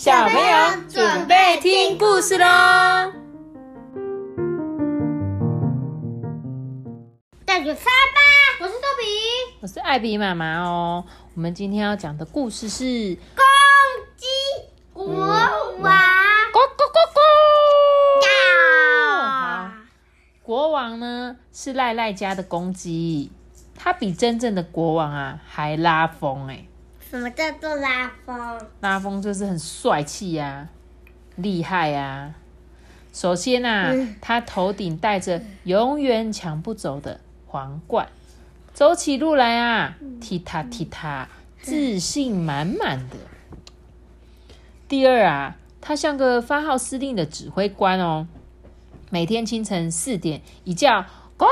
小朋友准备听故事喽！大嘴沙吧，我是豆比。我是艾比妈妈哦。我们今天要讲的故事是《公鸡国王》。咕咕咕咕！呀，国王呢是赖赖家的公鸡，他比真正的国王啊还拉风哎！什么叫做拉风？拉风就是很帅气呀、厉害呀、首先啊，他头顶戴着永远抢不走的皇冠，走起路来啊，踢踏踢踏，自信满满的。第二啊，他像个发号施令的指挥官哦。每天清晨四点一叫，呱呱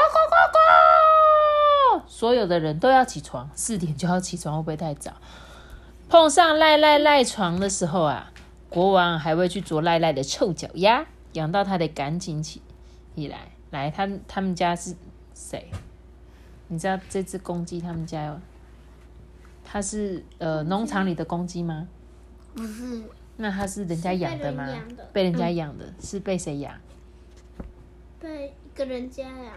呱呱，所有的人都要起床，四点就要起床，会不会太早？碰上赖赖赖床的时候啊，国王还会去啄赖赖的臭脚丫，痒到他得赶紧起起来。来，他他们家是谁？你知道这只公鸡他们家有？它是呃农场里的公鸡吗？不是，那它是人家养的吗被人的？被人家养的，是被谁养？被一个人家养。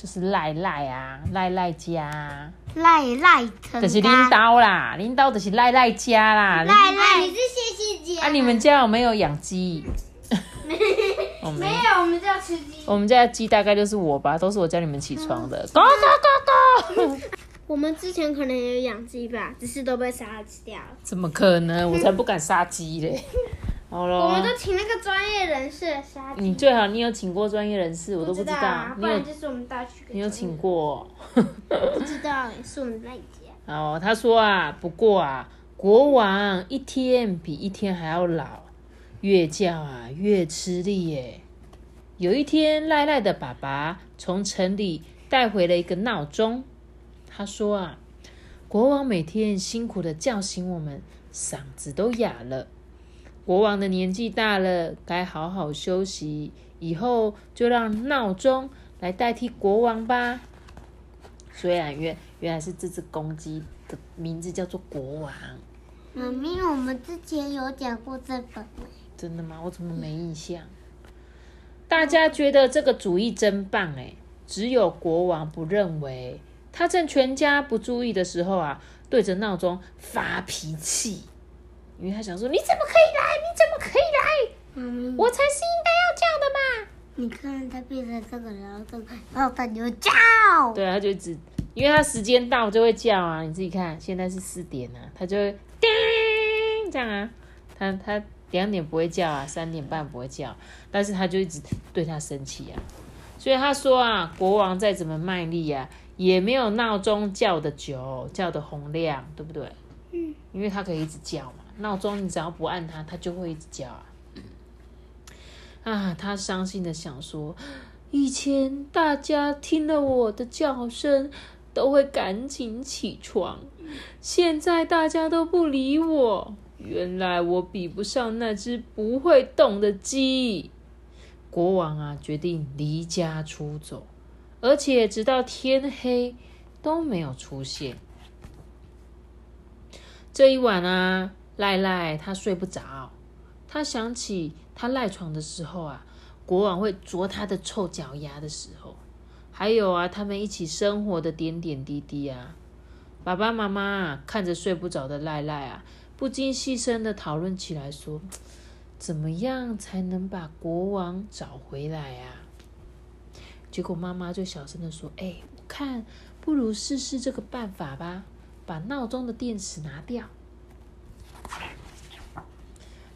就是赖赖啊，赖赖家啊，赖赖成就是领导啦，领导就是赖赖家啦。赖赖，你是谢谢姐啊，你们家有没有养鸡？我 没没有，我们家吃鸡。我们家的鸡大概就是我吧，都是我叫你们起床的。呱呱呱呱！我们之前可能也有养鸡吧，只是都被杀吃掉了。怎么可能？我才不敢杀鸡嘞！好了我们都，请那个专业人士。你最好你有请过专业人士，我都不知道。啊，你有不然就是我们大区。你有请？过？不知道，是我们赖家。哦，他说啊，不过啊，国王一天比一天还要老，越叫啊越吃力耶。有一天，赖赖的爸爸从城里带回了一个闹钟。他说啊，国王每天辛苦的叫醒我们，嗓子都哑了。国王的年纪大了，该好好休息，以后就让闹钟来代替国王吧。虽然原原来是这只公鸡的名字叫做国王，妈咪，我们之前有讲过这本。真的吗？我怎么没印象？大家觉得这个主意真棒哎，只有国王不认为。他趁全家不注意的时候啊，对着闹钟发脾气，因为他想说：“你怎么可以来？你怎么可以来？妈咪，我才是应该要叫的嘛！”你看他变成这个，然后这个，然后它就叫。对，他就一直，因为他时间到就会叫啊，你自己看，现在是四点啊，他就会叮这样啊，他他两点不会叫啊，三点半不会叫，但是他就一直对他生气啊，所以他说啊，国王再怎么卖力啊，也没有闹钟叫的久，叫的洪亮，对不对？嗯，因为他可以一直叫嘛，闹钟你只要不按它，它就会一直叫啊。啊，他伤心的想说，以前大家听了我的叫声，都会赶紧起床，现在大家都不理我，原来我比不上那只不会动的鸡。国王啊，决定离家出走，而且直到天黑都没有出现。这一晚啊，赖赖他睡不着，他想起他赖床的时候啊，国王会啄他的臭脚丫的时候，还有啊，他们一起生活的点点滴滴啊。爸爸妈妈看着睡不着的赖赖啊，不禁细声的讨论起来，说：“怎么样才能把国王找回来啊？”结果妈妈就小声的说：“哎、我看不如试试这个办法吧，把闹钟的电池拿掉。”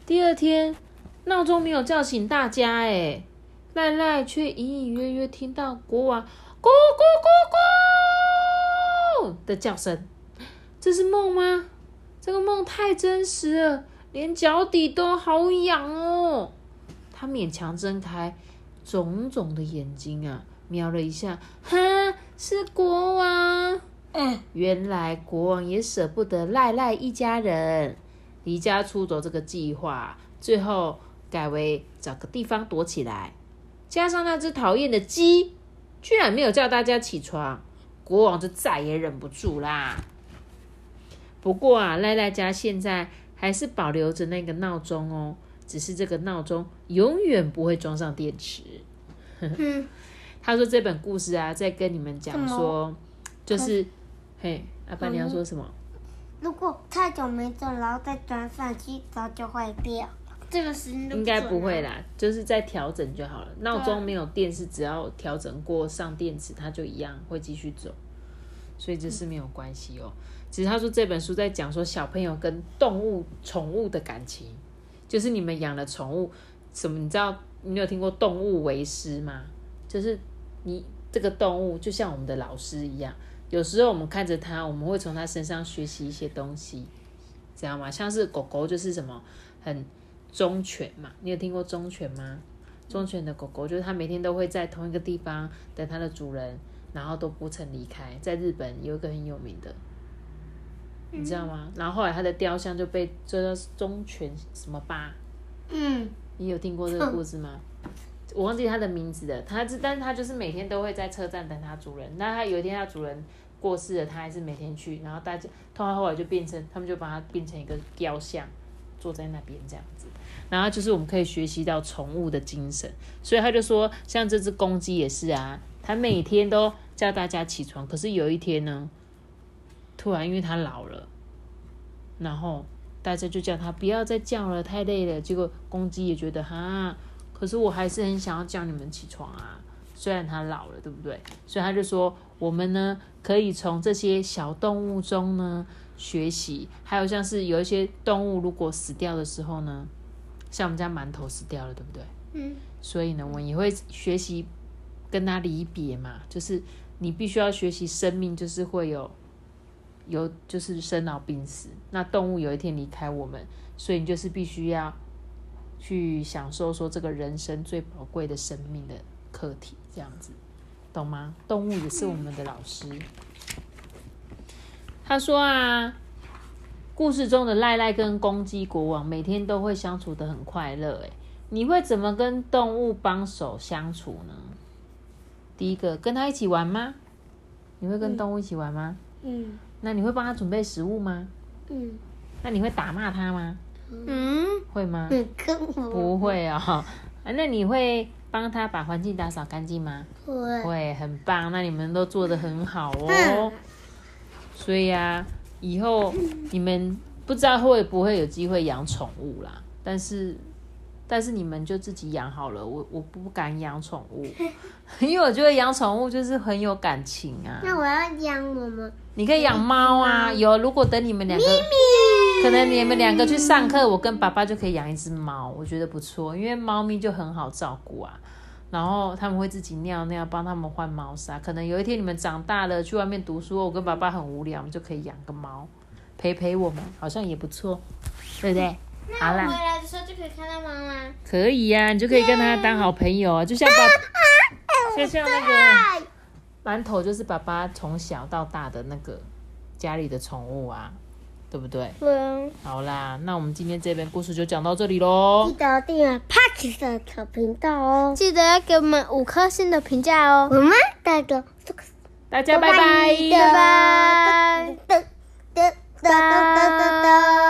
第二天，闹钟没有叫醒大家，哎，赖赖却隐隐约约听到国王“咕咕咕咕”的叫声。这是梦吗？这个梦太真实了，连脚底都好痒哦。他勉强睁开肿肿的眼睛啊，瞄了一下，哈，是国王。嗯，原来国王也舍不得赖赖一家人，离家出走这个计划，最后改为找个地方躲起来。加上那只讨厌的鸡，居然没有叫大家起床，国王就再也忍不住啦。不过啊，赖赖家现在还是保留着那个闹钟哦，只是这个闹钟永远不会装上电池。嗯，他说这本故事啊，在跟你们讲说，就是，嘿，阿爸你要说什么？如果太久没做，然后再装上去，早就坏掉。这个时间都应该。不会啦，就是在调整就好了。闹钟没有电是只要调整过上电池，它就一样会继续走，所以这是没有关系哦。只是他说这本书在讲说小朋友跟动物、宠物的感情，就是你们养了宠物，什么你知道？你有听过动物为师吗？就是你这个动物就像我们的老师一样，有时候我们看着它，我们会从它身上学习一些东西，知道吗？像是狗狗就是什么很忠犬嘛，你有听过忠犬吗？忠犬的狗狗就是它每天都会在同一个地方等它的主人，然后都不曾离开。在日本有一个很有名的，你知道吗？然后后来它的雕像就被叫做忠犬什么吧，嗯，你有听过这个故事吗？我忘记它的名字了。它是，但是它就是每天都会在车站等它主人。那它有一天它主人过世了，它还是每天去。然后大家，通常后来就变成，他们就把它变成一个雕像，坐在那边这样子。然后就是我们可以学习到宠物的精神，所以他就说，像这只公鸡也是啊，它每天都叫大家起床，可是有一天呢，突然因为它老了，然后大家就叫它不要再叫了，太累了。结果公鸡也觉得哈，可是我还是很想要叫你们起床啊，虽然他老了，对不对？所以他就说，我们呢可以从这些小动物中呢学习，还有像是有一些动物如果死掉的时候呢，像我们家馒头死掉了，对不对？嗯，所以呢，我们也会学习跟他离别嘛，就是你必须要学习生命，就是会有有就是生老病死。那动物有一天离开我们，所以你就是必须要去享受说这个人生最宝贵的生命的课题，这样子，懂吗？动物也是我们的老师。他说啊，故事中的赖赖跟公鸡国王每天都会相处的很快乐，诶，你会怎么跟动物帮手相处呢？第一个，跟他一起玩吗？你会跟动物一起玩吗？嗯那你会帮他准备食物吗？嗯那你会打骂他吗？嗯，会吗？嗯，不会哦。啊那你会帮他把环境打扫干净吗？会会，很棒。那你们都做得很好哦嗯。所以啊，以后你们不知道会不会有机会养宠物啦，但是。但是你们就自己养好了，我我不敢养宠物，因为我觉得养宠物就是很有感情啊。那我要养我们你可以养猫啊，有如果等你们两个，可能你们两个去上课，我跟爸爸就可以养一只猫，我觉得不错，因为猫咪就很好照顾啊。然后他们会自己尿尿，帮他们换猫砂。可能有一天你们长大了，去外面读书，我跟爸爸很无聊，就可以养个猫陪陪我们，好像也不错，对不对？好回，来的时候就可以看到妈妈。可以呀、你就可以跟他当好朋友啊，就像爸，就像那个馒头，就是爸爸从小到大的那个家里的宠物啊，对不对？对。好啦，那我们今天这边故事就讲到这里喽。记得订阅 Pachi 的小频道哦。记得给我们五颗星的评价哦。我们大家，大家拜拜，拜拜。